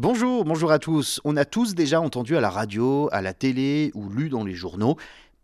Bonjour, bonjour à tous. On a tous déjà entendu à la radio, à la télé ou lu dans les journaux,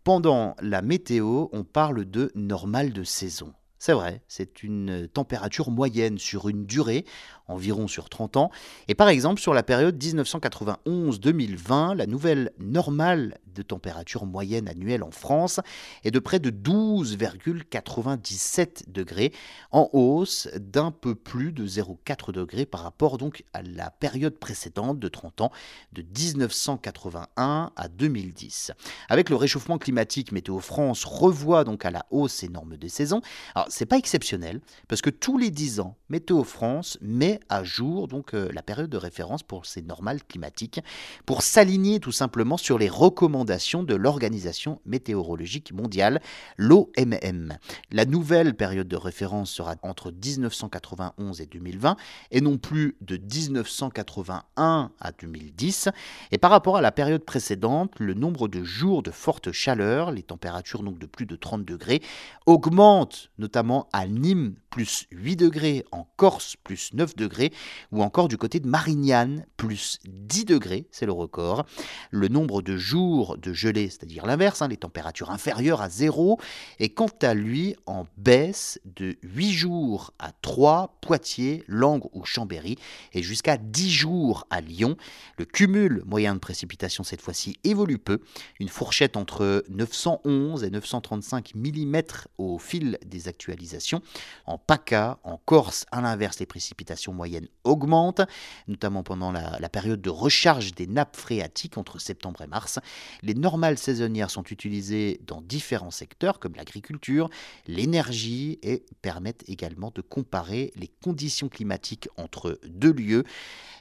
pendant la météo, on parle de normal de saison. C'est vrai, c'est une température moyenne sur une durée, environ sur 30 ans. Et par exemple, sur la période 1991-2020, la nouvelle normale de température moyenne annuelle en France est de près de 12,97 degrés, en hausse d'un peu plus de 0,4 degrés par rapport donc à la période précédente de 30 ans, de 1981 à 2010. Avec le réchauffement climatique, Météo France revoit donc à la hausse ses normes de saison. Alors, c'est pas exceptionnel parce que tous les 10 ans, Météo France met à jour donc euh, la période de référence pour ces normales climatiques pour s'aligner tout simplement sur les recommandations de l'Organisation météorologique mondiale, l'OMM. La nouvelle période de référence sera entre 1991 et 2020 et non plus de 1981 à 2010. Et par rapport à la période précédente, le nombre de jours de forte chaleur, les températures donc de plus de 30 degrés, augmente notamment à Nîmes plus 8 degrés, en Corse plus 9 degrés, ou encore du côté de Marignane plus 10 degrés, c'est le record. Le nombre de jours de gelée, c'est-à-dire l'inverse, hein, les températures inférieures à 0, est quant à lui en baisse de 8 jours à 3, Poitiers, Langres ou Chambéry, et jusqu'à 10 jours à Lyon. Le cumul moyen de précipitation cette fois-ci évolue peu, une fourchette entre 911 et 935 mm au fil des actualisations. En PACA, en Corse, à l'inverse, les précipitations moyennes augmentent, notamment pendant la, période de recharge des nappes phréatiques entre septembre et mars. Les normales saisonnières sont utilisées dans différents secteurs comme l'agriculture, l'énergie et permettent également de comparer les conditions climatiques entre deux lieux.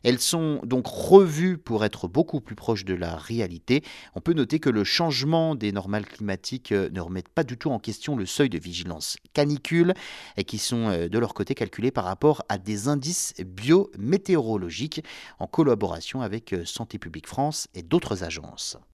Elles sont donc revues pour être beaucoup plus proches de la réalité. On peut noter que le changement des normales climatiques euh, ne remet pas du tout en question le seuil de vigilance canicule et qui sont euh, de leur côté calculés par rapport à des indices biométéorologiques en collaboration avec euh, Santé publique France et d'autres agences.